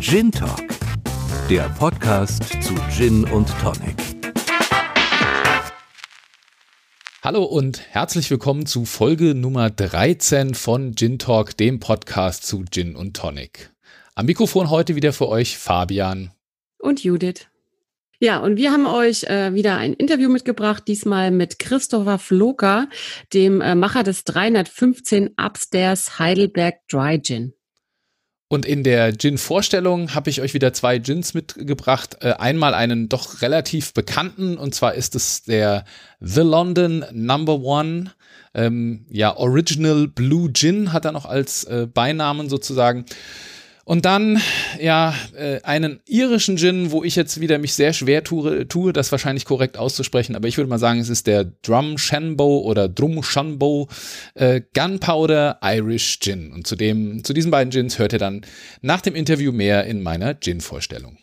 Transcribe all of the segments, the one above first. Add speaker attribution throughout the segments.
Speaker 1: Gin Talk, der Podcast zu Gin und Tonic.
Speaker 2: Hallo und herzlich willkommen zu Folge Nummer 13 von Gin Talk, dem Podcast zu Gin und Tonic. Am Mikrofon heute wieder für euch Fabian
Speaker 3: und Judith. Ja, und wir haben euch äh, wieder ein Interview mitgebracht, diesmal mit Christopher Floker, dem äh, Macher des 315 Upstairs Heidelberg Dry Gin.
Speaker 2: Und in der Gin-Vorstellung habe ich euch wieder zwei Gins mitgebracht. Äh, einmal einen doch relativ bekannten, und zwar ist es der The London Number One. Ähm, ja, Original Blue Gin hat er noch als äh, Beinamen sozusagen. Und dann, ja, äh, einen irischen Gin, wo ich jetzt wieder mich sehr schwer tue, tue, das wahrscheinlich korrekt auszusprechen, aber ich würde mal sagen, es ist der Drum Shanbo oder Drum Shanbo äh, Gunpowder Irish Gin. Und zu, dem, zu diesen beiden Gins hört ihr dann nach dem Interview mehr in meiner Gin-Vorstellung.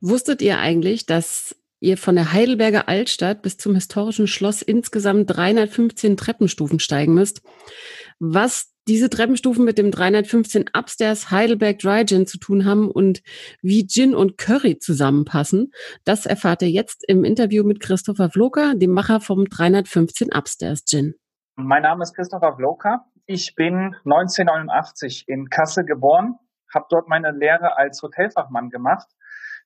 Speaker 3: Wusstet ihr eigentlich, dass ihr von der Heidelberger Altstadt bis zum historischen Schloss insgesamt 315 Treppenstufen steigen müsst. Was diese Treppenstufen mit dem 315 Upstairs Heidelberg Dry Gin zu tun haben und wie Gin und Curry zusammenpassen, das erfahrt ihr jetzt im Interview mit Christopher Vloker, dem Macher vom 315 Upstairs Gin.
Speaker 4: Mein Name ist Christopher Vloker. Ich bin 1989 in Kassel geboren, habe dort meine Lehre als Hotelfachmann gemacht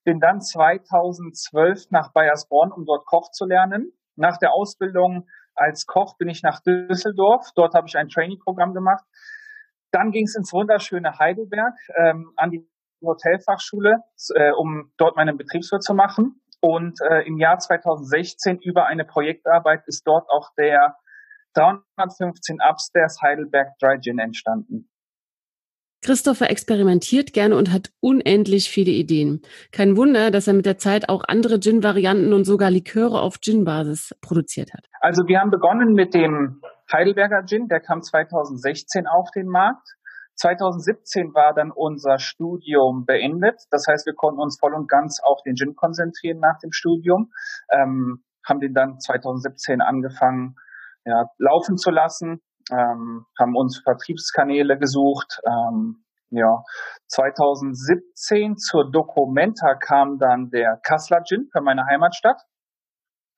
Speaker 4: bin dann 2012 nach Bayersbronn, um dort Koch zu lernen. Nach der Ausbildung als Koch bin ich nach Düsseldorf. Dort habe ich ein Trainingprogramm gemacht. Dann ging es ins wunderschöne Heidelberg ähm, an die Hotelfachschule, äh, um dort meinen Betriebswirt zu machen. Und äh, im Jahr 2016 über eine Projektarbeit ist dort auch der 315 Upstairs Heidelberg Dry Gin entstanden.
Speaker 3: Christopher experimentiert gerne und hat unendlich viele Ideen. Kein Wunder, dass er mit der Zeit auch andere Gin-Varianten und sogar Liköre auf Gin-Basis produziert hat.
Speaker 4: Also wir haben begonnen mit dem Heidelberger Gin, der kam 2016 auf den Markt. 2017 war dann unser Studium beendet. Das heißt, wir konnten uns voll und ganz auf den Gin konzentrieren nach dem Studium. Ähm, haben den dann 2017 angefangen ja, laufen zu lassen ähm, haben uns Vertriebskanäle gesucht. Ähm, ja, 2017 zur Documenta kam dann der Kassler Gin für meine Heimatstadt.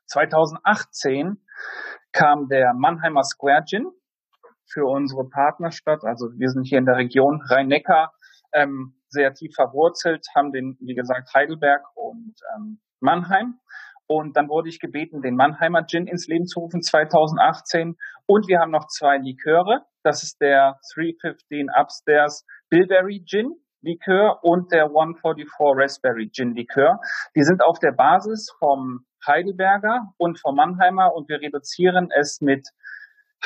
Speaker 4: 2018 kam der Mannheimer Square Gin für unsere Partnerstadt. Also wir sind hier in der Region Rhein-Neckar ähm, sehr tief verwurzelt, haben den, wie gesagt, Heidelberg und ähm, Mannheim. Und dann wurde ich gebeten, den Mannheimer Gin ins Leben zu rufen 2018. Und wir haben noch zwei Liköre. Das ist der 315 Upstairs Bilberry Gin Likör und der 144 Raspberry Gin Likör. Die sind auf der Basis vom Heidelberger und vom Mannheimer und wir reduzieren es mit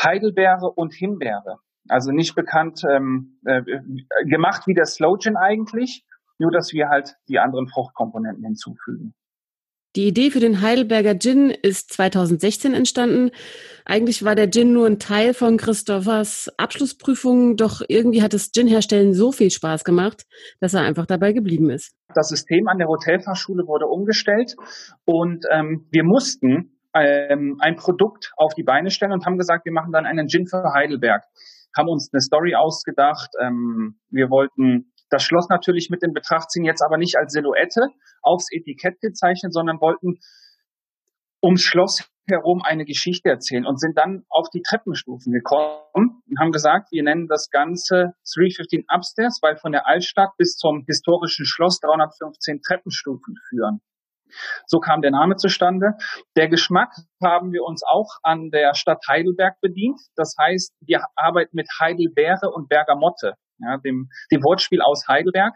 Speaker 4: Heidelbeere und Himbeere. Also nicht bekannt ähm, äh, gemacht wie der Slow Gin eigentlich, nur dass wir halt die anderen Fruchtkomponenten hinzufügen.
Speaker 3: Die Idee für den Heidelberger Gin ist 2016 entstanden. Eigentlich war der Gin nur ein Teil von Christophers Abschlussprüfung, doch irgendwie hat das Gin-Herstellen so viel Spaß gemacht, dass er einfach dabei geblieben ist.
Speaker 4: Das System an der Hotelfachschule wurde umgestellt und ähm, wir mussten ähm, ein Produkt auf die Beine stellen und haben gesagt, wir machen dann einen Gin für Heidelberg. Haben uns eine Story ausgedacht. Ähm, wir wollten das Schloss natürlich mit in Betracht ziehen, jetzt aber nicht als Silhouette aufs Etikett gezeichnet, sondern wollten ums Schloss herum eine Geschichte erzählen und sind dann auf die Treppenstufen gekommen und haben gesagt, wir nennen das Ganze 315 Upstairs, weil von der Altstadt bis zum historischen Schloss 315 Treppenstufen führen. So kam der Name zustande. Der Geschmack haben wir uns auch an der Stadt Heidelberg bedient. Das heißt, wir arbeiten mit Heidelbeere und Bergamotte ja, dem, dem Wortspiel aus Heidelberg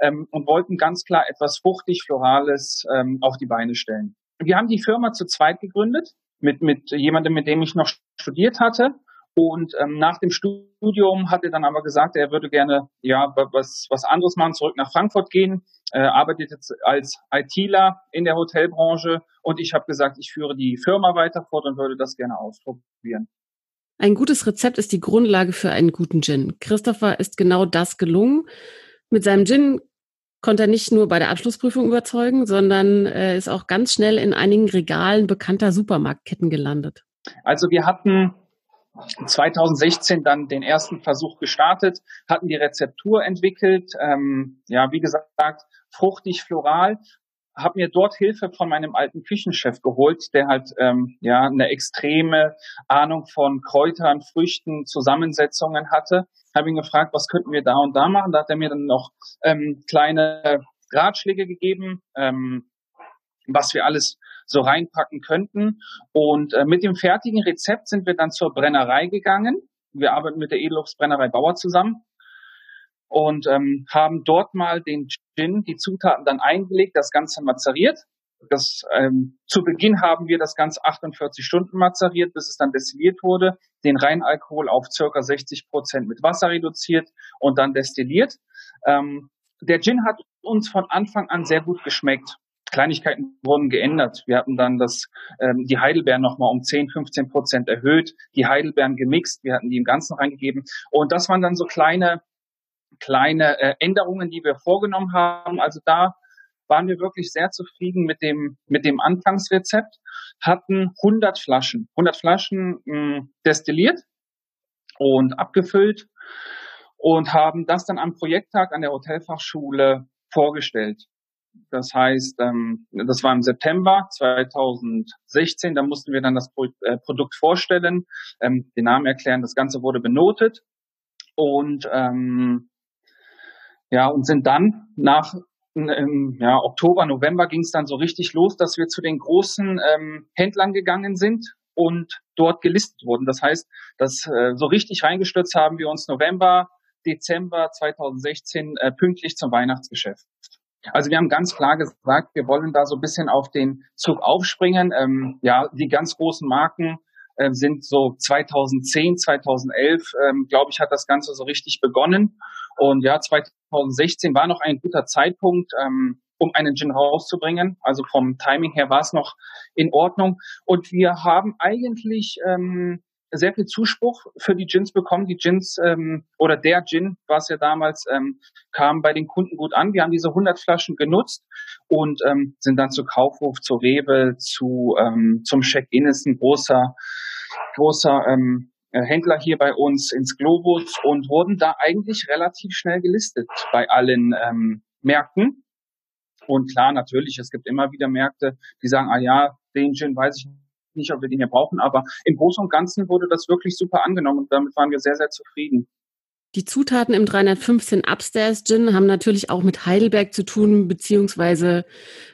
Speaker 4: ähm, und wollten ganz klar etwas fruchtig Florales ähm, auf die Beine stellen. Wir haben die Firma zu zweit gegründet mit mit jemandem, mit dem ich noch studiert hatte. Und ähm, nach dem Studium hat er dann aber gesagt, er würde gerne ja was was anderes machen, zurück nach Frankfurt gehen. Er arbeitet jetzt als ITler in der Hotelbranche und ich habe gesagt, ich führe die Firma weiter fort und würde das gerne ausprobieren.
Speaker 3: Ein gutes Rezept ist die Grundlage für einen guten Gin. Christopher ist genau das gelungen. Mit seinem Gin konnte er nicht nur bei der Abschlussprüfung überzeugen, sondern äh, ist auch ganz schnell in einigen Regalen bekannter Supermarktketten gelandet.
Speaker 4: Also wir hatten 2016 dann den ersten Versuch gestartet, hatten die Rezeptur entwickelt, ähm, ja, wie gesagt, fruchtig, floral, habe mir dort Hilfe von meinem alten Küchenchef geholt, der halt ähm, ja eine extreme Ahnung von Kräutern, Früchten, Zusammensetzungen hatte. Habe ihn gefragt, was könnten wir da und da machen. Da hat er mir dann noch ähm, kleine Ratschläge gegeben, ähm, was wir alles so reinpacken könnten. Und äh, mit dem fertigen Rezept sind wir dann zur Brennerei gegangen. Wir arbeiten mit der Edelobstbrennerei Bauer zusammen und ähm, haben dort mal den Gin, die Zutaten dann eingelegt, das Ganze mazeriert. Das, ähm, zu Beginn haben wir das Ganze 48 Stunden mazeriert, bis es dann destilliert wurde, den Reinalkohol auf circa 60 Prozent mit Wasser reduziert und dann destilliert. Ähm, der Gin hat uns von Anfang an sehr gut geschmeckt. Kleinigkeiten wurden geändert. Wir hatten dann das, ähm, die Heidelbeeren nochmal um 10, 15 Prozent erhöht, die Heidelbeeren gemixt, wir hatten die im Ganzen reingegeben. Und das waren dann so kleine, kleine äh, Änderungen, die wir vorgenommen haben. Also da waren wir wirklich sehr zufrieden mit dem, mit dem Anfangsrezept, hatten 100 Flaschen, 100 Flaschen mh, destilliert und abgefüllt und haben das dann am Projekttag an der Hotelfachschule vorgestellt. Das heißt, ähm, das war im September 2016, da mussten wir dann das Pro äh, Produkt vorstellen, ähm, den Namen erklären, das Ganze wurde benotet und ähm, ja, und sind dann nach im ja, Oktober, November ging es dann so richtig los, dass wir zu den großen ähm, Händlern gegangen sind und dort gelistet wurden. Das heißt, dass äh, so richtig reingestürzt haben wir uns November, Dezember 2016 äh, pünktlich zum Weihnachtsgeschäft. Also wir haben ganz klar gesagt, wir wollen da so ein bisschen auf den Zug aufspringen. Ähm, ja, die ganz großen Marken äh, sind so 2010, 2011, ähm, glaube ich, hat das Ganze so richtig begonnen. Und ja, 2016 war noch ein guter Zeitpunkt, ähm, um einen Gin rauszubringen. Also vom Timing her war es noch in Ordnung. Und wir haben eigentlich ähm, sehr viel Zuspruch für die Gins bekommen. Die Gins ähm, oder der Gin, was ja damals ähm, kam bei den Kunden gut an. Wir haben diese 100 Flaschen genutzt und ähm, sind dann zu Kaufhof, zu Rewe, zu ähm, zum Check-in ist ein großer großer ähm, äh, Händler hier bei uns ins Globus und wurden da eigentlich relativ schnell gelistet bei allen ähm, Märkten. Und klar, natürlich, es gibt immer wieder Märkte, die sagen, ah ja, den Gin weiß ich nicht, ob wir den hier brauchen, aber im Großen und Ganzen wurde das wirklich super angenommen und damit waren wir sehr, sehr zufrieden.
Speaker 3: Die Zutaten im 315 Upstairs Gin haben natürlich auch mit Heidelberg zu tun, beziehungsweise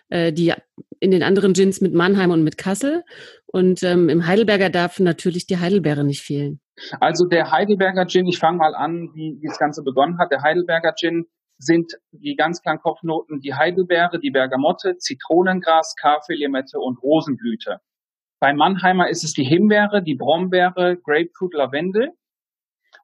Speaker 3: äh, die in den anderen Gins mit Mannheim und mit Kassel. Und ähm, im Heidelberger darf natürlich die Heidelbeere nicht fehlen.
Speaker 4: Also der Heidelberger Gin, ich fange mal an, wie, wie das Ganze begonnen hat. Der Heidelberger Gin sind die ganz klaren Kopfnoten die Heidelbeere, die Bergamotte, Zitronengras, Kaffee, Limette und Rosenblüte. Bei Mannheimer ist es die Himbeere, die Brombeere, Grapefruit, Lavendel.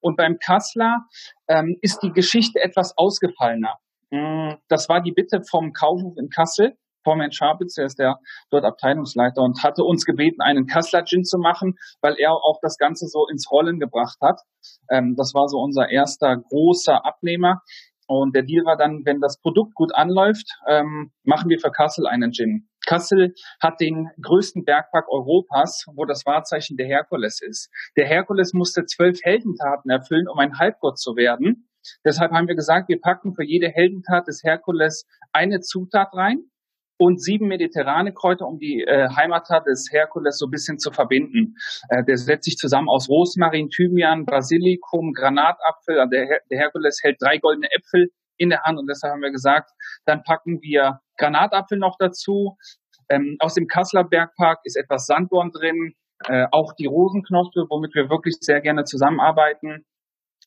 Speaker 4: Und beim Kassler ähm, ist die Geschichte etwas ausgefallener. Mm, das war die Bitte vom Kaufhof in Kassel. Vormann Schabitz, der ist der dort Abteilungsleiter und hatte uns gebeten, einen Kassler Gin zu machen, weil er auch das Ganze so ins Rollen gebracht hat. Ähm, das war so unser erster großer Abnehmer. Und der Deal war dann, wenn das Produkt gut anläuft, ähm, machen wir für Kassel einen Gin. Kassel hat den größten Bergpark Europas, wo das Wahrzeichen der Herkules ist. Der Herkules musste zwölf Heldentaten erfüllen, um ein Halbgott zu werden. Deshalb haben wir gesagt, wir packen für jede Heldentat des Herkules eine Zutat rein und sieben mediterrane Kräuter, um die äh, Heimattat des Herkules so ein bisschen zu verbinden. Äh, der setzt sich zusammen aus Rosmarin, Thymian, Basilikum, Granatapfel. Also der, Her der Herkules hält drei goldene Äpfel in der Hand und deshalb haben wir gesagt, dann packen wir Granatapfel noch dazu. Ähm, aus dem Kasseler Bergpark ist etwas Sanddorn drin, äh, auch die Rosenknospe, womit wir wirklich sehr gerne zusammenarbeiten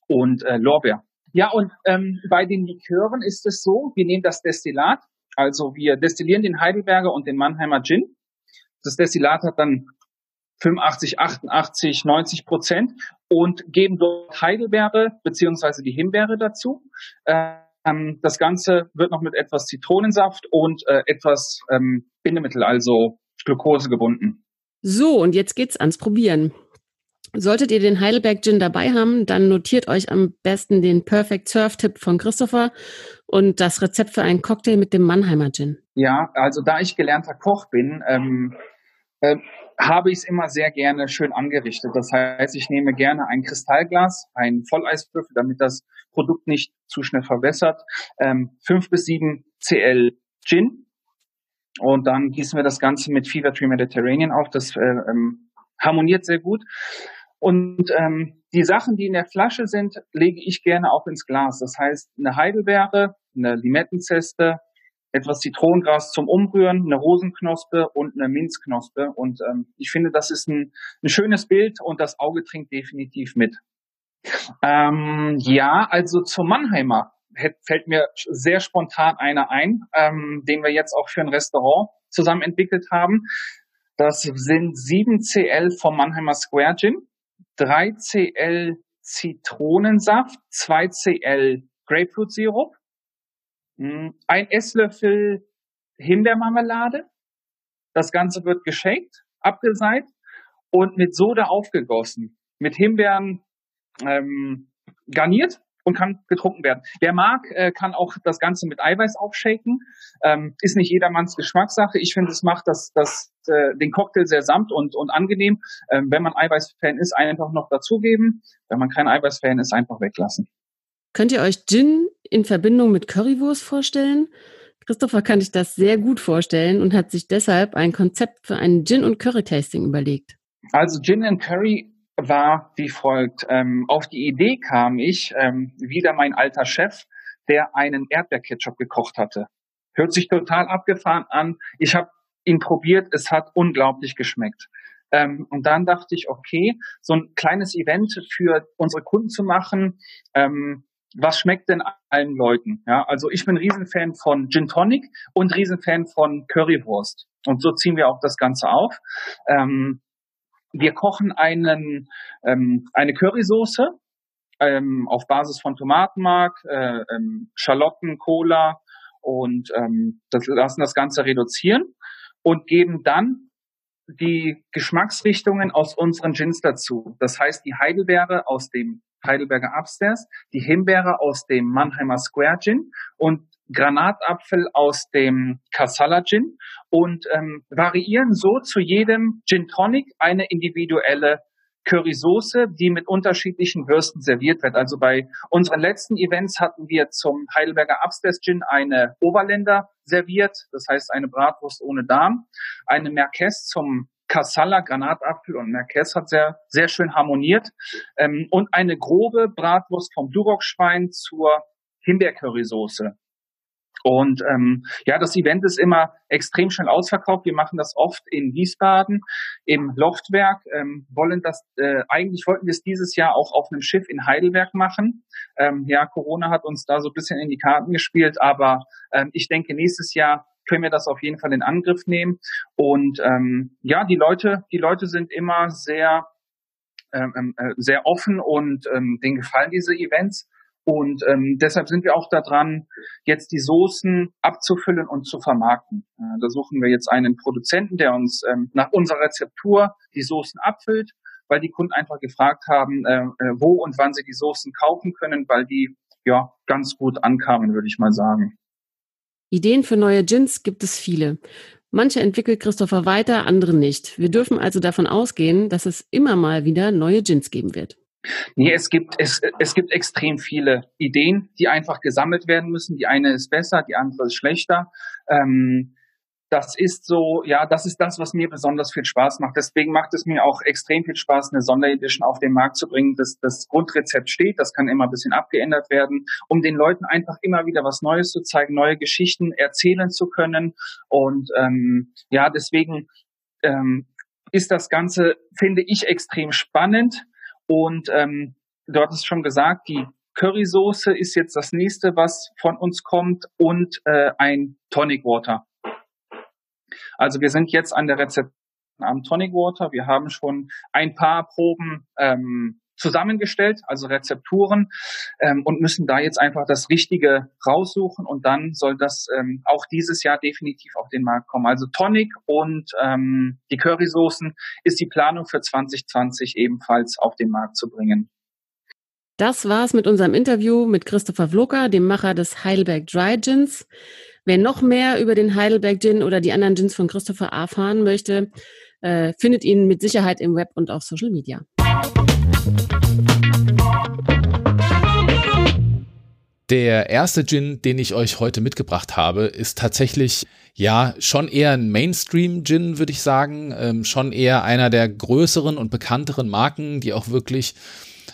Speaker 4: und äh, Lorbeer. Ja, und ähm, bei den Likören ist es so, wir nehmen das Destillat, also wir destillieren den Heidelberger und den Mannheimer Gin. Das Destillat hat dann 85, 88, 90 Prozent und geben dort Heidelbeere beziehungsweise die Himbeere dazu. Ähm, das Ganze wird noch mit etwas Zitronensaft und äh, etwas ähm, Bindemittel, also Glucose gebunden.
Speaker 3: So, und jetzt geht's ans Probieren. Solltet ihr den Heidelberg Gin dabei haben, dann notiert euch am besten den Perfect Surf Tipp von Christopher und das Rezept für einen Cocktail mit dem Mannheimer Gin.
Speaker 4: Ja, also da ich gelernter Koch bin, ähm, äh, habe ich es immer sehr gerne schön angerichtet. Das heißt, ich nehme gerne ein Kristallglas, ein Volleiswürfel, damit das Produkt nicht zu schnell verwässert, ähm, fünf bis sieben CL Gin und dann gießen wir das Ganze mit Fever Tree Mediterranean auf. Das äh, ähm, harmoniert sehr gut. Und ähm, die Sachen, die in der Flasche sind, lege ich gerne auch ins Glas. Das heißt, eine Heidelbeere, eine Limettenzeste, etwas Zitronengras zum Umrühren, eine Rosenknospe und eine Minzknospe. Und ähm, ich finde, das ist ein, ein schönes Bild und das Auge trinkt definitiv mit. Ähm, ja, also zum Mannheimer fällt mir sehr spontan einer ein, ähm, den wir jetzt auch für ein Restaurant zusammen entwickelt haben. Das sind 7 CL vom Mannheimer Square Gin, 3 CL Zitronensaft, 2 CL Grapefruit Sirup, hm, ein Esslöffel Himbeermarmelade. Das Ganze wird geshakt, abgeseit und mit Soda aufgegossen, mit Himbeeren ähm, garniert und kann getrunken werden. Wer mag, äh, kann auch das Ganze mit Eiweiß aufshaken. Ähm, ist nicht jedermanns Geschmackssache. Ich finde, es macht das, das, äh, den Cocktail sehr samt und, und angenehm. Ähm, wenn man Eiweiß-Fan ist, einfach noch dazugeben. Wenn man kein Eiweiß-Fan ist, einfach weglassen.
Speaker 3: Könnt ihr euch Gin in Verbindung mit Currywurst vorstellen? Christopher kann sich das sehr gut vorstellen und hat sich deshalb ein Konzept für ein Gin- und Curry-Tasting überlegt.
Speaker 4: Also Gin and Curry war wie folgt. Ähm, auf die Idee kam ich, ähm, wieder mein alter Chef, der einen Erdbeerketchup gekocht hatte. Hört sich total abgefahren an. Ich habe ihn probiert, es hat unglaublich geschmeckt. Ähm, und dann dachte ich, okay, so ein kleines Event für unsere Kunden zu machen, ähm, was schmeckt denn allen Leuten? Ja, also ich bin Riesenfan von Gin Tonic und Riesenfan von Currywurst. Und so ziehen wir auch das Ganze auf. Ähm, wir kochen einen, ähm, eine Currysoße ähm, auf Basis von Tomatenmark, äh, ähm, Schalotten, Cola und ähm, das, lassen das Ganze reduzieren und geben dann die Geschmacksrichtungen aus unseren Gins dazu. Das heißt, die Heidelbeere aus dem Heidelberger Upstairs, die Himbeere aus dem Mannheimer Square Gin und Granatapfel aus dem Casala Gin und ähm, variieren so zu jedem Gin Tonic eine individuelle Currysoße, die mit unterschiedlichen Würsten serviert wird. Also bei unseren letzten Events hatten wir zum Heidelberger Upstairs Gin eine Oberländer serviert, das heißt eine Bratwurst ohne Darm, eine Merquez zum Kassala, Granatapfel und Merkes hat sehr, sehr schön harmoniert. Ähm, und eine grobe Bratwurst vom Duroc-Schwein zur Himbeercurrysoße. Und ähm, ja, das Event ist immer extrem schnell ausverkauft. Wir machen das oft in Wiesbaden im Loftwerk. Ähm, wollen das äh, eigentlich wollten wir es dieses Jahr auch auf einem Schiff in Heidelberg machen. Ähm, ja, Corona hat uns da so ein bisschen in die Karten gespielt, aber ähm, ich denke nächstes Jahr können wir das auf jeden Fall in Angriff nehmen. Und ähm, ja, die Leute, die Leute sind immer sehr, ähm, ähm, äh, sehr offen und ähm, denen gefallen diese Events. Und ähm, deshalb sind wir auch daran, jetzt die Soßen abzufüllen und zu vermarkten. Äh, da suchen wir jetzt einen Produzenten, der uns ähm, nach unserer Rezeptur die Soßen abfüllt, weil die Kunden einfach gefragt haben, äh, äh, wo und wann sie die Soßen kaufen können, weil die ja ganz gut ankamen, würde ich mal sagen.
Speaker 3: Ideen für neue Gins gibt es viele. Manche entwickelt Christopher weiter, andere nicht. Wir dürfen also davon ausgehen, dass es immer mal wieder neue Gins geben wird.
Speaker 4: Nee, es gibt, es, es gibt extrem viele Ideen, die einfach gesammelt werden müssen. Die eine ist besser, die andere ist schlechter. Ähm, das ist so, ja, das ist das, was mir besonders viel Spaß macht. Deswegen macht es mir auch extrem viel Spaß, eine Sonderedition auf den Markt zu bringen. Das, das Grundrezept steht, das kann immer ein bisschen abgeändert werden, um den Leuten einfach immer wieder was Neues zu zeigen, neue Geschichten erzählen zu können. Und ähm, ja, deswegen ähm, ist das Ganze, finde ich, extrem spannend. Und ähm, du hattest schon gesagt, die Currysoße ist jetzt das nächste, was von uns kommt und äh, ein Tonic Water. Also wir sind jetzt an der Rezeption am Tonic Water. Wir haben schon ein paar Proben ähm, zusammengestellt, also Rezepturen, ähm, und müssen da jetzt einfach das Richtige raussuchen und dann soll das ähm, auch dieses Jahr definitiv auf den Markt kommen. Also Tonic und ähm, die Currysoßen ist die Planung für 2020 ebenfalls auf den Markt zu bringen.
Speaker 3: Das war's mit unserem Interview mit Christopher Vlocker, dem Macher des Heidelberg Dry Gins. Wer noch mehr über den Heidelberg Gin oder die anderen Gins von Christopher erfahren möchte, äh, findet ihn mit Sicherheit im Web und auf Social Media.
Speaker 2: Der erste Gin, den ich euch heute mitgebracht habe, ist tatsächlich ja schon eher ein Mainstream-Gin, würde ich sagen. Ähm, schon eher einer der größeren und bekannteren Marken, die auch wirklich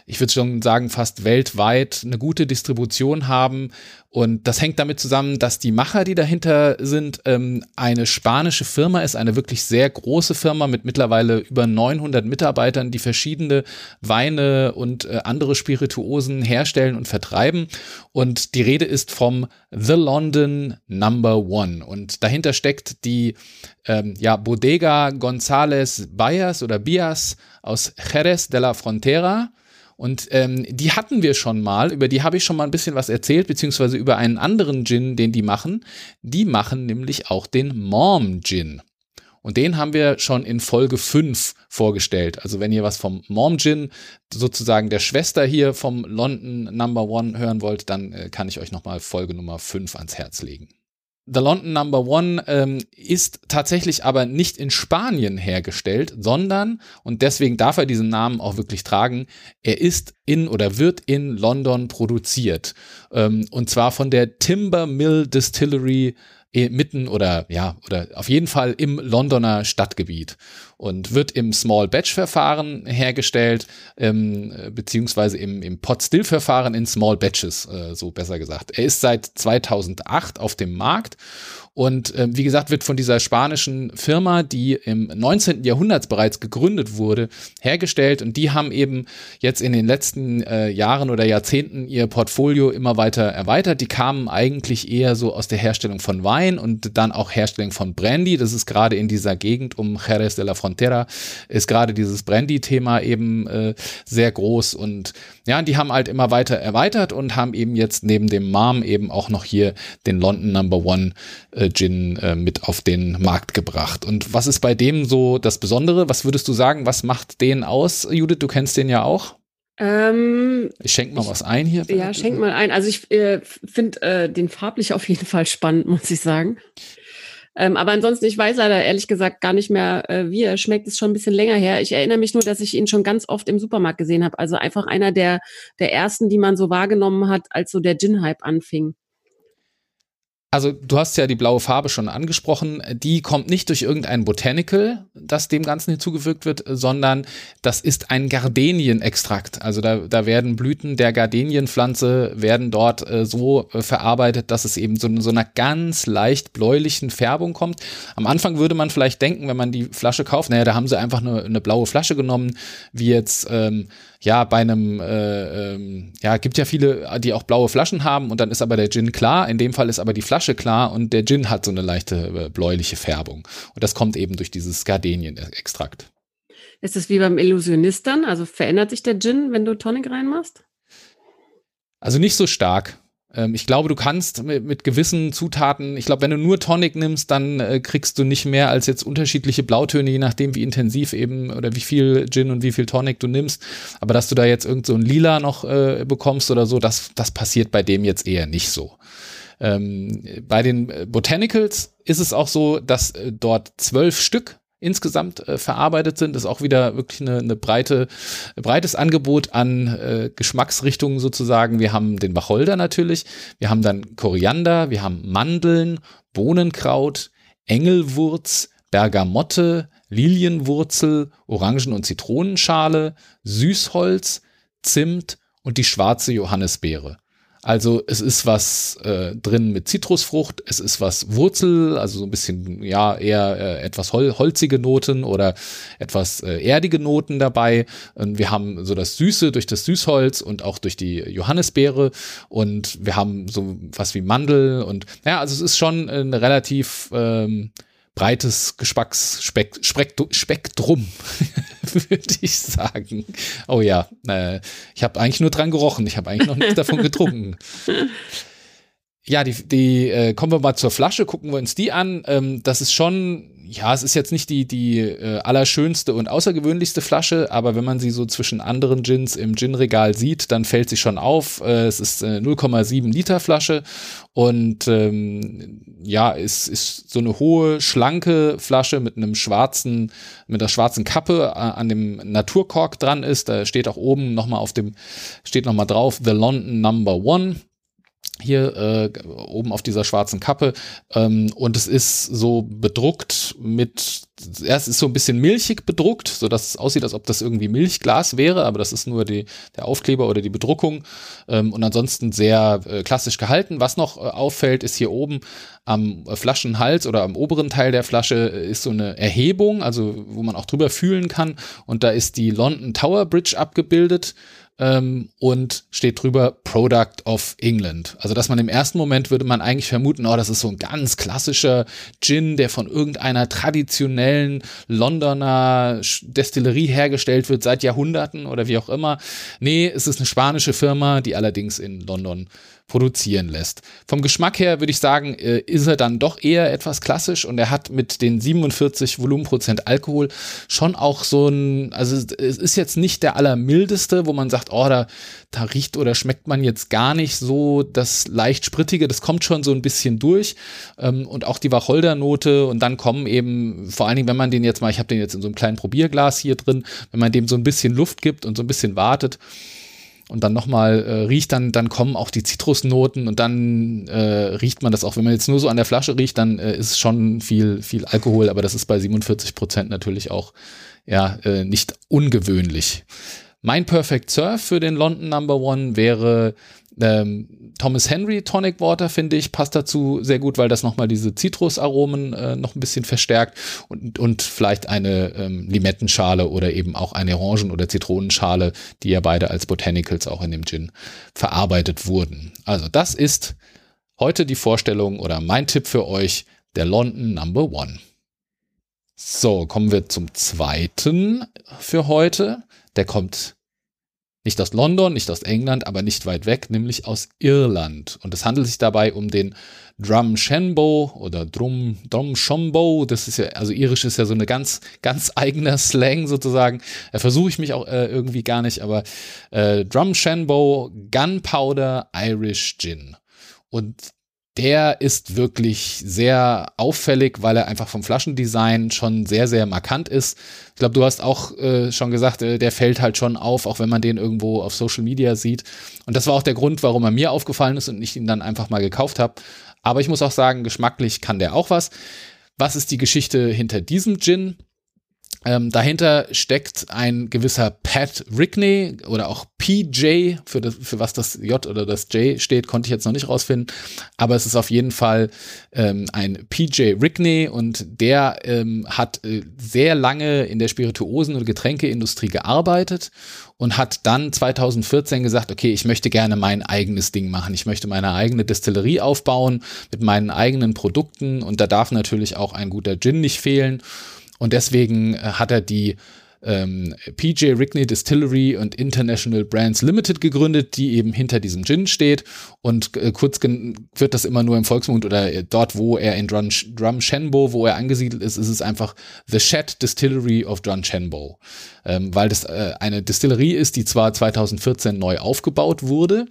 Speaker 2: ich würde schon sagen, fast weltweit eine gute Distribution haben. Und das hängt damit zusammen, dass die Macher, die dahinter sind, ähm, eine spanische Firma ist, eine wirklich sehr große Firma mit mittlerweile über 900 Mitarbeitern, die verschiedene Weine und äh, andere Spirituosen herstellen und vertreiben. Und die Rede ist vom The London Number One. Und dahinter steckt die ähm, ja, Bodega González Bias oder Bias aus Jerez de la Frontera. Und ähm, die hatten wir schon mal, über die habe ich schon mal ein bisschen was erzählt, beziehungsweise über einen anderen Gin, den die machen. Die machen nämlich auch den Mom Gin. Und den haben wir schon in Folge 5 vorgestellt. Also wenn ihr was vom Mom Gin, sozusagen der Schwester hier vom London Number One hören wollt, dann äh, kann ich euch nochmal Folge Nummer 5 ans Herz legen. The London Number One ähm, ist tatsächlich aber nicht in Spanien hergestellt, sondern, und deswegen darf er diesen Namen auch wirklich tragen, er ist in oder wird in London produziert. Ähm, und zwar von der Timber Mill Distillery äh, mitten oder ja, oder auf jeden Fall im Londoner Stadtgebiet und wird im Small Batch Verfahren hergestellt, ähm, beziehungsweise im, im Pot Still Verfahren in Small Batches, äh, so besser gesagt. Er ist seit 2008 auf dem Markt und äh, wie gesagt, wird von dieser spanischen Firma, die im 19. Jahrhundert bereits gegründet wurde, hergestellt. Und die haben eben jetzt in den letzten äh, Jahren oder Jahrzehnten ihr Portfolio immer weiter erweitert. Die kamen eigentlich eher so aus der Herstellung von Wein und dann auch Herstellung von Brandy. Das ist gerade in dieser Gegend um Jerez de la Frontera, ist gerade dieses Brandy-Thema eben äh, sehr groß. Und ja, die haben halt immer weiter erweitert und haben eben jetzt neben dem Mom eben auch noch hier den London Number One äh, Gin äh, mit auf den Markt gebracht. Und was ist bei dem so das Besondere? Was würdest du sagen? Was macht den aus, Judith? Du kennst den ja auch.
Speaker 3: Ähm,
Speaker 2: ich schenke mal ich, was ein hier.
Speaker 3: Ja, schenk mal ein. Also ich äh, finde äh, den farblich auf jeden Fall spannend, muss ich sagen. Ähm, aber ansonsten, ich weiß leider ehrlich gesagt gar nicht mehr, äh, wie er schmeckt. Ist schon ein bisschen länger her. Ich erinnere mich nur, dass ich ihn schon ganz oft im Supermarkt gesehen habe. Also einfach einer der, der ersten, die man so wahrgenommen hat, als so der Gin-Hype anfing.
Speaker 2: Also du hast ja die blaue Farbe schon angesprochen. Die kommt nicht durch irgendein Botanical, das dem Ganzen hinzugefügt wird, sondern das ist ein Gardenienextrakt. Also da, da werden Blüten der Gardenienpflanze werden dort äh, so äh, verarbeitet, dass es eben so, so einer ganz leicht bläulichen Färbung kommt. Am Anfang würde man vielleicht denken, wenn man die Flasche kauft, naja, da haben sie einfach eine, eine blaue Flasche genommen, wie jetzt ähm, ja, bei einem, äh, ähm, ja, gibt ja viele, die auch blaue Flaschen haben und dann ist aber der Gin klar. In dem Fall ist aber die Flasche klar und der Gin hat so eine leichte äh, bläuliche Färbung. Und das kommt eben durch dieses Gardenien-Extrakt.
Speaker 3: Ist es wie beim Illusionist dann? Also verändert sich der Gin, wenn du Tonic reinmachst?
Speaker 2: Also nicht so stark. Ähm, ich glaube, du kannst mit, mit, gewissen Zutaten, ich glaube, wenn du nur Tonic nimmst, dann äh, kriegst du nicht mehr als jetzt unterschiedliche Blautöne, je nachdem, wie intensiv eben oder wie viel Gin und wie viel Tonic du nimmst. Aber dass du da jetzt irgend so ein Lila noch äh, bekommst oder so, das, das passiert bei dem jetzt eher nicht so. Ähm, bei den Botanicals ist es auch so, dass äh, dort zwölf Stück insgesamt äh, verarbeitet sind. Das ist auch wieder wirklich eine, eine breite, breites Angebot an äh, Geschmacksrichtungen sozusagen. Wir haben den Wacholder natürlich, wir haben dann Koriander, wir haben Mandeln, Bohnenkraut, Engelwurz, Bergamotte, Lilienwurzel, Orangen- und Zitronenschale, Süßholz, Zimt und die schwarze Johannisbeere. Also es ist was äh, drin mit Zitrusfrucht, es ist was Wurzel, also so ein bisschen, ja, eher äh, etwas hol holzige Noten oder etwas äh, erdige Noten dabei. Und wir haben so das Süße durch das Süßholz und auch durch die Johannisbeere und wir haben so was wie Mandel und ja, also es ist schon eine relativ ähm, breites Geschmacksspektrum, würde ich sagen. Oh ja, äh, ich habe eigentlich nur dran gerochen. Ich habe eigentlich noch nichts davon getrunken. ja, die, die äh, kommen wir mal zur Flasche, gucken wir uns die an. Ähm, das ist schon, ja, es ist jetzt nicht die, die äh, allerschönste und außergewöhnlichste Flasche, aber wenn man sie so zwischen anderen Gins im Gin-Regal sieht, dann fällt sie schon auf. Äh, es ist äh, 0,7 Liter Flasche und ähm, ja, ist, ist so eine hohe, schlanke Flasche mit einem schwarzen, mit einer schwarzen Kappe äh, an dem Naturkork dran ist. Da steht auch oben nochmal auf dem, steht nochmal drauf, The London Number One hier äh, oben auf dieser schwarzen Kappe. Ähm, und es ist so bedruckt mit erst ist so ein bisschen milchig bedruckt, so dass es aussieht, als ob das irgendwie Milchglas wäre, aber das ist nur die, der Aufkleber oder die Bedruckung. Ähm, und ansonsten sehr äh, klassisch gehalten. Was noch äh, auffällt, ist hier oben am Flaschenhals oder am oberen Teil der Flasche äh, ist so eine Erhebung, also wo man auch drüber fühlen kann. Und da ist die London Tower Bridge abgebildet ähm, und steht drüber Product of England. Also, dass man im ersten Moment würde man eigentlich vermuten, oh, das ist so ein ganz klassischer Gin, der von irgendeiner traditionellen Londoner Destillerie hergestellt wird seit Jahrhunderten oder wie auch immer. Nee, es ist eine spanische Firma, die allerdings in London produzieren lässt. Vom Geschmack her würde ich sagen, äh, ist er dann doch eher etwas klassisch und er hat mit den 47 Volumenprozent Alkohol schon auch so ein, also es ist jetzt nicht der allermildeste, wo man sagt, oh, da, da riecht oder schmeckt man jetzt gar nicht so das leicht sprittige, das kommt schon so ein bisschen durch ähm, und auch die Wacholdernote und dann kommen eben, vor allen Dingen, wenn man den jetzt mal, ich habe den jetzt in so einem kleinen Probierglas hier drin, wenn man dem so ein bisschen Luft gibt und so ein bisschen wartet, und dann nochmal äh, riecht, dann, dann kommen auch die Zitrusnoten und dann äh, riecht man das auch. Wenn man jetzt nur so an der Flasche riecht, dann äh, ist schon viel, viel Alkohol, aber das ist bei 47 Prozent natürlich auch ja, äh, nicht ungewöhnlich. Mein Perfect Surf für den London Number One wäre ähm, Thomas Henry Tonic Water, finde ich, passt dazu sehr gut, weil das nochmal diese Zitrusaromen äh, noch ein bisschen verstärkt und, und vielleicht eine ähm, Limettenschale oder eben auch eine Orangen- oder Zitronenschale, die ja beide als Botanicals auch in dem Gin verarbeitet wurden. Also das ist heute die Vorstellung oder mein Tipp für euch, der London Number One. So, kommen wir zum zweiten für heute. Der kommt nicht aus London, nicht aus England, aber nicht weit weg, nämlich aus Irland. Und es handelt sich dabei um den Drum Shenbo oder Drum, Drum Shombo. Das ist ja, also irisch ist ja so eine ganz, ganz eigener Slang sozusagen. Da versuche ich mich auch äh, irgendwie gar nicht, aber äh, Drum Shenbo Gunpowder Irish Gin. Und der ist wirklich sehr auffällig, weil er einfach vom Flaschendesign schon sehr, sehr markant ist. Ich glaube, du hast auch äh, schon gesagt, äh, der fällt halt schon auf, auch wenn man den irgendwo auf Social Media sieht. Und das war auch der Grund, warum er mir aufgefallen ist und ich ihn dann einfach mal gekauft habe. Aber ich muss auch sagen, geschmacklich kann der auch was. Was ist die Geschichte hinter diesem Gin? Ähm, dahinter steckt ein gewisser Pat Rickney oder auch PJ, für, das, für was das J oder das J steht, konnte ich jetzt noch nicht rausfinden. Aber es ist auf jeden Fall ähm, ein PJ Rickney und der ähm, hat äh, sehr lange in der Spirituosen- und Getränkeindustrie gearbeitet und hat dann 2014 gesagt, okay, ich möchte gerne mein eigenes Ding machen. Ich möchte meine eigene Destillerie aufbauen mit meinen eigenen Produkten und da darf natürlich auch ein guter Gin nicht fehlen. Und deswegen äh, hat er die ähm, PJ Rickney Distillery und International Brands Limited gegründet, die eben hinter diesem Gin steht. Und äh, kurz wird das immer nur im Volksmund oder äh, dort, wo er in Drum, Drumshanbo, wo er angesiedelt ist, ist es einfach The Shed Distillery of Drumshanbo. Ähm, weil das äh, eine Distillerie ist, die zwar 2014 neu aufgebaut wurde,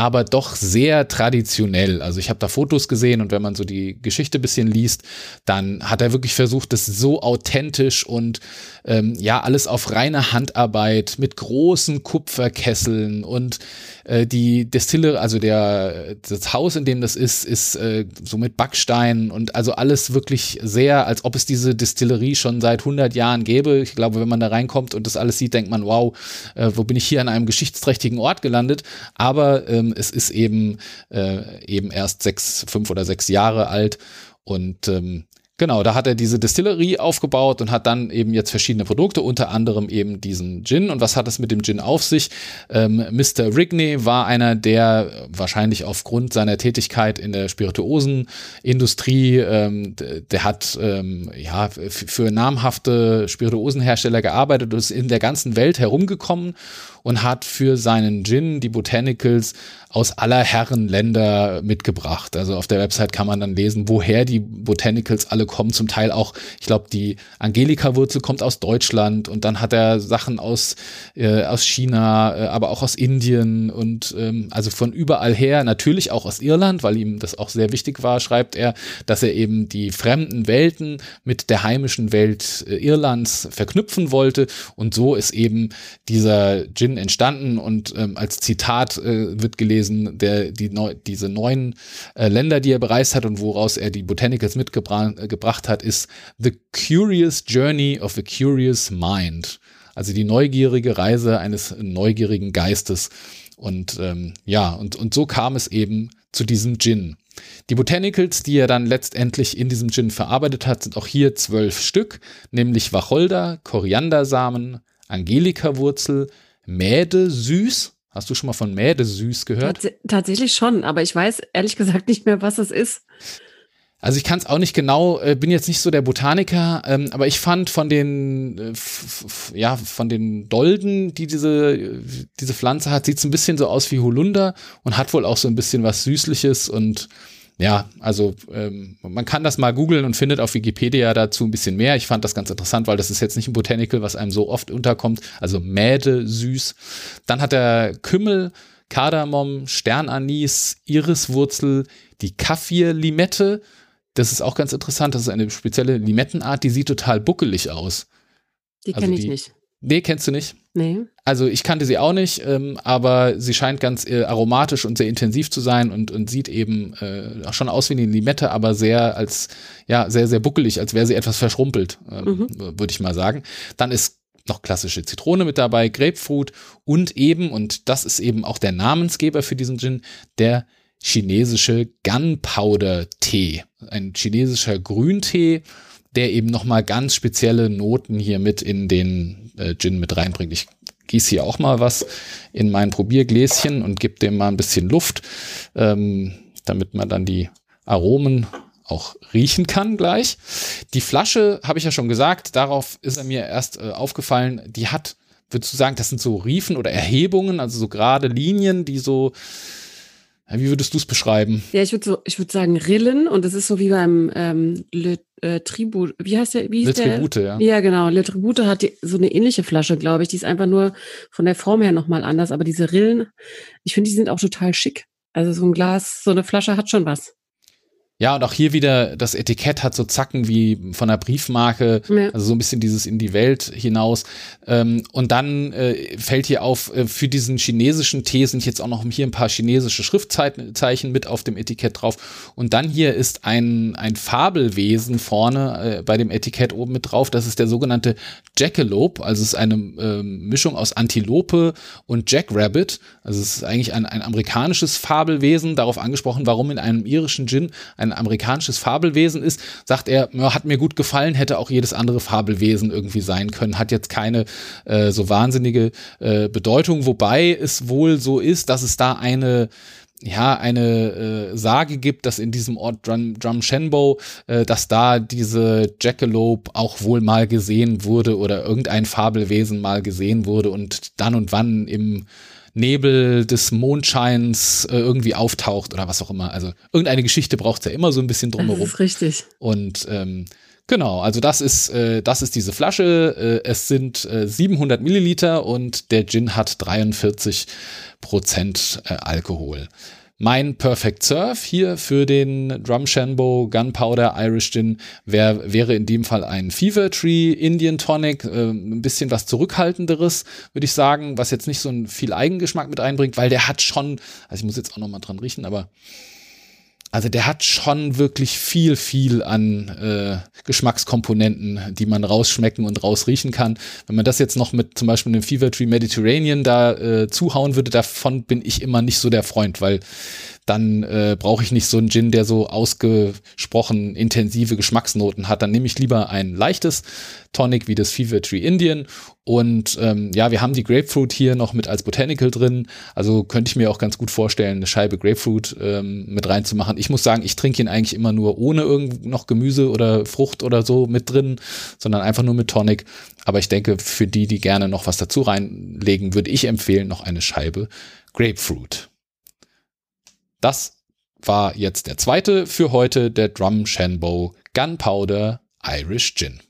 Speaker 2: aber doch sehr traditionell. Also ich habe da Fotos gesehen und wenn man so die Geschichte bisschen liest, dann hat er wirklich versucht, das so authentisch und ähm, ja, alles auf reine Handarbeit mit großen Kupferkesseln und äh, die Destille, also der, das Haus, in dem das ist, ist äh, so mit Backsteinen und also alles wirklich sehr, als ob es diese Distillerie schon seit 100 Jahren gäbe. Ich glaube, wenn man da reinkommt und das alles sieht, denkt man, wow, äh, wo bin ich hier an einem geschichtsträchtigen Ort gelandet? Aber ähm, es ist eben, äh, eben erst sechs, fünf oder sechs Jahre alt und ähm, Genau, da hat er diese Distillerie aufgebaut und hat dann eben jetzt verschiedene Produkte, unter anderem eben diesen Gin. Und was hat es mit dem Gin auf sich? Ähm, Mr. Rigney war einer, der wahrscheinlich aufgrund seiner Tätigkeit in der Spirituosenindustrie, ähm, der hat ähm, ja für namhafte Spirituosenhersteller gearbeitet und ist in der ganzen Welt herumgekommen und hat für seinen Gin die Botanicals aus aller Herren Länder mitgebracht. Also auf der Website kann man dann lesen, woher die Botanicals alle kommen. Zum Teil auch, ich glaube, die Angelika-Wurzel kommt aus Deutschland und dann hat er Sachen aus, äh, aus China, äh, aber auch aus Indien und ähm, also von überall her, natürlich auch aus Irland, weil ihm das auch sehr wichtig war, schreibt er, dass er eben die fremden Welten mit der heimischen Welt äh, Irlands verknüpfen wollte und so ist eben dieser Gin entstanden und ähm, als Zitat äh, wird gelesen, gelesen, der die neu, diese neuen äh, Länder, die er bereist hat und woraus er die Botanicals mitgebracht äh, hat, ist The Curious Journey of a Curious Mind. Also die neugierige Reise eines neugierigen Geistes. Und ähm, ja, und, und so kam es eben zu diesem Gin. Die Botanicals, die er dann letztendlich in diesem Gin verarbeitet hat, sind auch hier zwölf Stück, nämlich Wacholder, Koriandersamen, Angelika-Wurzel, Mäde süß, Hast du schon mal von Mädesüß gehört?
Speaker 3: Tats tatsächlich schon, aber ich weiß ehrlich gesagt nicht mehr, was es ist.
Speaker 2: Also ich kann es auch nicht genau, äh, bin jetzt nicht so der Botaniker, ähm, aber ich fand von den, äh, ja, von den Dolden, die diese, diese Pflanze hat, sieht es ein bisschen so aus wie Holunder und hat wohl auch so ein bisschen was Süßliches und ja, also ähm, man kann das mal googeln und findet auf Wikipedia dazu ein bisschen mehr. Ich fand das ganz interessant, weil das ist jetzt nicht ein Botanical, was einem so oft unterkommt. Also Mäde, süß. Dann hat er Kümmel, Kardamom, Sternanis, Iriswurzel, die Kaffir-Limette. Das ist auch ganz interessant. Das ist eine spezielle Limettenart, die sieht total buckelig aus.
Speaker 3: Die also kenne ich nicht.
Speaker 2: Nee, kennst du nicht?
Speaker 3: Nee.
Speaker 2: Also ich kannte sie auch nicht, ähm, aber sie scheint ganz äh, aromatisch und sehr intensiv zu sein und, und sieht eben äh, schon aus wie eine Limette, aber sehr als, ja, sehr, sehr buckelig, als wäre sie etwas verschrumpelt, ähm, mhm. würde ich mal sagen. Dann ist noch klassische Zitrone mit dabei, Grapefruit und eben, und das ist eben auch der Namensgeber für diesen Gin, der chinesische Gunpowder-Tee. Ein chinesischer Grüntee, der eben nochmal ganz spezielle Noten hier mit in den äh, Gin mit reinbringt. Ich gieße hier auch mal was in mein Probiergläschen und gebe dem mal ein bisschen Luft, ähm, damit man dann die Aromen auch riechen kann gleich. Die Flasche, habe ich ja schon gesagt, darauf ist er mir erst äh, aufgefallen, die hat, würdest du sagen, das sind so Riefen oder Erhebungen, also so gerade Linien, die so wie würdest du es beschreiben?
Speaker 3: Ja, ich würde so, ich sagen Rillen und es ist so wie beim ähm, Le äh, Tribut. Wie heißt der? Wie
Speaker 2: Le Tribute,
Speaker 3: ja. Ja, genau. Le Tribute hat die, so eine ähnliche Flasche, glaube ich. Die ist einfach nur von der Form her nochmal anders. Aber diese Rillen, ich finde, die sind auch total schick. Also so ein Glas, so eine Flasche hat schon was.
Speaker 2: Ja, und auch hier wieder, das Etikett hat so Zacken wie von einer Briefmarke, ja. also so ein bisschen dieses in die Welt hinaus. Ähm, und dann äh, fällt hier auf, äh, für diesen chinesischen Tee sind jetzt auch noch hier ein paar chinesische Schriftzeichen mit auf dem Etikett drauf. Und dann hier ist ein, ein Fabelwesen vorne äh, bei dem Etikett oben mit drauf. Das ist der sogenannte Jackalope, also es ist eine äh, Mischung aus Antilope und Jackrabbit. Also es ist eigentlich ein, ein amerikanisches Fabelwesen, darauf angesprochen, warum in einem irischen Gin ein ein amerikanisches Fabelwesen ist, sagt er, hat mir gut gefallen, hätte auch jedes andere Fabelwesen irgendwie sein können, hat jetzt keine äh, so wahnsinnige äh, Bedeutung, wobei es wohl so ist, dass es da eine ja, eine äh, Sage gibt, dass in diesem Ort Drum, Drumshenbo, äh, dass da diese Jackalope auch wohl mal gesehen wurde oder irgendein Fabelwesen mal gesehen wurde und dann und wann im Nebel des Mondscheins äh, irgendwie auftaucht oder was auch immer. Also irgendeine Geschichte braucht es ja immer so ein bisschen drumherum. Das
Speaker 3: ist richtig.
Speaker 2: Und ähm, Genau, also das ist, äh, das ist diese Flasche. Äh, es sind äh, 700 Milliliter und der Gin hat 43 Prozent äh, Alkohol. Mein Perfect Surf hier für den Drum Shanbo Gunpowder Irish Gin wär, wäre in dem Fall ein Fever Tree Indian Tonic, äh, ein bisschen was zurückhaltenderes, würde ich sagen, was jetzt nicht so ein viel Eigengeschmack mit einbringt, weil der hat schon, also ich muss jetzt auch noch mal dran riechen, aber also der hat schon wirklich viel, viel an äh, Geschmackskomponenten, die man rausschmecken und rausriechen kann. Wenn man das jetzt noch mit zum Beispiel einem Fever Tree Mediterranean da äh, zuhauen würde, davon bin ich immer nicht so der Freund, weil dann äh, brauche ich nicht so einen Gin, der so ausgesprochen intensive Geschmacksnoten hat. Dann nehme ich lieber ein leichtes Tonic wie das Fever Tree Indian. Und ähm, ja, wir haben die Grapefruit hier noch mit als Botanical drin. Also könnte ich mir auch ganz gut vorstellen, eine Scheibe Grapefruit ähm, mit reinzumachen. Ich muss sagen, ich trinke ihn eigentlich immer nur ohne irgend noch Gemüse oder Frucht oder so mit drin, sondern einfach nur mit Tonic. Aber ich denke, für die, die gerne noch was dazu reinlegen, würde ich empfehlen, noch eine Scheibe Grapefruit. Das war jetzt der zweite für heute, der Drum Shanbo Gunpowder Irish Gin.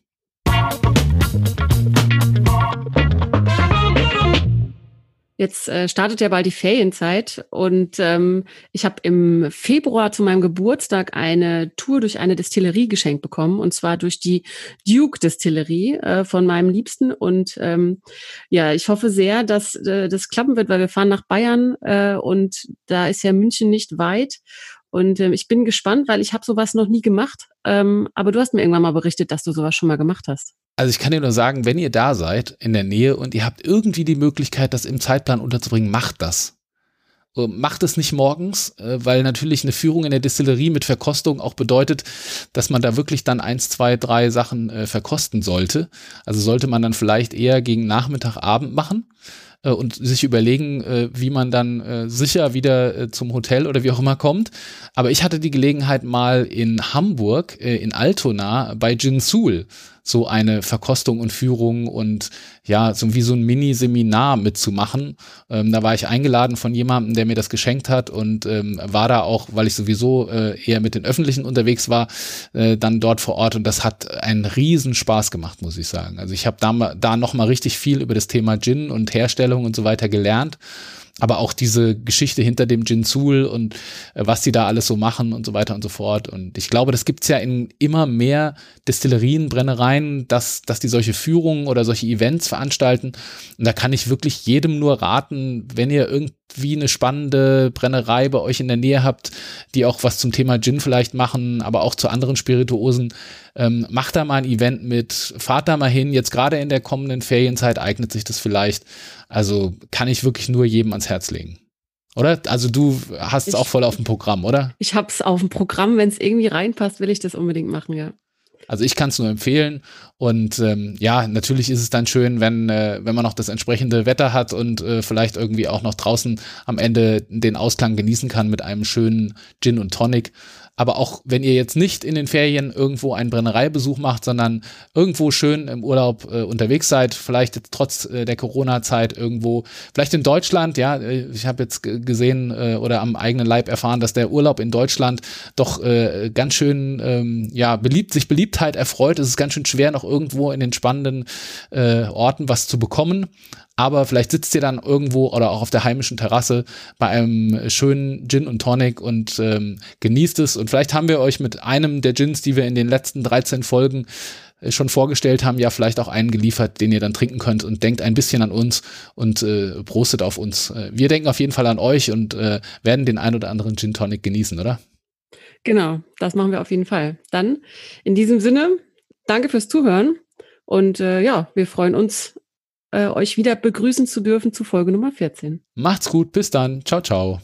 Speaker 3: Jetzt äh, startet ja bald die Ferienzeit und ähm, ich habe im Februar zu meinem Geburtstag eine Tour durch eine Distillerie geschenkt bekommen und zwar durch die Duke Distillerie äh, von meinem Liebsten und ähm, ja, ich hoffe sehr, dass äh, das klappen wird, weil wir fahren nach Bayern äh, und da ist ja München nicht weit und ähm, ich bin gespannt, weil ich habe sowas noch nie gemacht. Ähm, aber du hast mir irgendwann mal berichtet, dass du sowas schon mal gemacht hast.
Speaker 2: Also ich kann dir nur sagen, wenn ihr da seid in der Nähe und ihr habt irgendwie die Möglichkeit, das im Zeitplan unterzubringen, macht das. Macht es nicht morgens, äh, weil natürlich eine Führung in der Distillerie mit Verkostung auch bedeutet, dass man da wirklich dann eins, zwei, drei Sachen äh, verkosten sollte. Also sollte man dann vielleicht eher gegen Nachmittag, Abend machen äh, und sich überlegen, wie man dann sicher wieder zum Hotel oder wie auch immer kommt. Aber ich hatte die Gelegenheit mal in Hamburg, in Altona, bei Jinsul so eine Verkostung und Führung und ja, so wie so ein Mini-Seminar mitzumachen. Ähm, da war ich eingeladen von jemandem, der mir das geschenkt hat und ähm, war da auch, weil ich sowieso äh, eher mit den Öffentlichen unterwegs war, äh, dann dort vor Ort und das hat einen riesen Spaß gemacht, muss ich sagen. Also ich habe da, da noch mal richtig viel über das Thema Gin und Herstellung und so weiter gelernt aber auch diese Geschichte hinter dem Jinsul und äh, was die da alles so machen und so weiter und so fort. Und ich glaube, das gibt's ja in immer mehr Destillerien, Brennereien, dass, dass die solche Führungen oder solche Events veranstalten. Und da kann ich wirklich jedem nur raten, wenn ihr irgendwie eine spannende Brennerei bei euch in der Nähe habt, die auch was zum Thema Gin vielleicht machen, aber auch zu anderen Spirituosen, ähm, macht da mal ein Event mit, fahrt da mal hin. Jetzt gerade in der kommenden Ferienzeit eignet sich das vielleicht. Also kann ich wirklich nur jedem ans Herz legen. Oder? Also du hast es auch voll auf dem Programm, oder?
Speaker 3: Ich habe es auf dem Programm. Wenn es irgendwie reinpasst, will ich das unbedingt machen, ja.
Speaker 2: Also ich kann es nur empfehlen. Und ähm, ja, natürlich ist es dann schön, wenn, äh, wenn man noch das entsprechende Wetter hat und äh, vielleicht irgendwie auch noch draußen am Ende den Ausklang genießen kann mit einem schönen Gin und Tonic. Aber auch wenn ihr jetzt nicht in den Ferien irgendwo einen Brennereibesuch macht, sondern irgendwo schön im Urlaub äh, unterwegs seid, vielleicht jetzt trotz äh, der Corona-Zeit irgendwo, vielleicht in Deutschland, ja, äh, ich habe jetzt gesehen äh, oder am eigenen Leib erfahren, dass der Urlaub in Deutschland doch äh, ganz schön ähm, ja beliebt, sich Beliebtheit erfreut. Es ist ganz schön schwer, noch irgendwo in den spannenden äh, Orten was zu bekommen aber vielleicht sitzt ihr dann irgendwo oder auch auf der heimischen Terrasse bei einem schönen Gin und Tonic und ähm, genießt es. Und vielleicht haben wir euch mit einem der Gins, die wir in den letzten 13 Folgen äh, schon vorgestellt haben, ja vielleicht auch einen geliefert, den ihr dann trinken könnt und denkt ein bisschen an uns und äh, prostet auf uns. Äh, wir denken auf jeden Fall an euch und äh, werden den ein oder anderen Gin Tonic genießen, oder?
Speaker 3: Genau, das machen wir auf jeden Fall. Dann in diesem Sinne, danke fürs Zuhören und äh, ja, wir freuen uns äh, euch wieder begrüßen zu dürfen zu Folge Nummer 14.
Speaker 2: Macht's gut, bis dann. Ciao, ciao.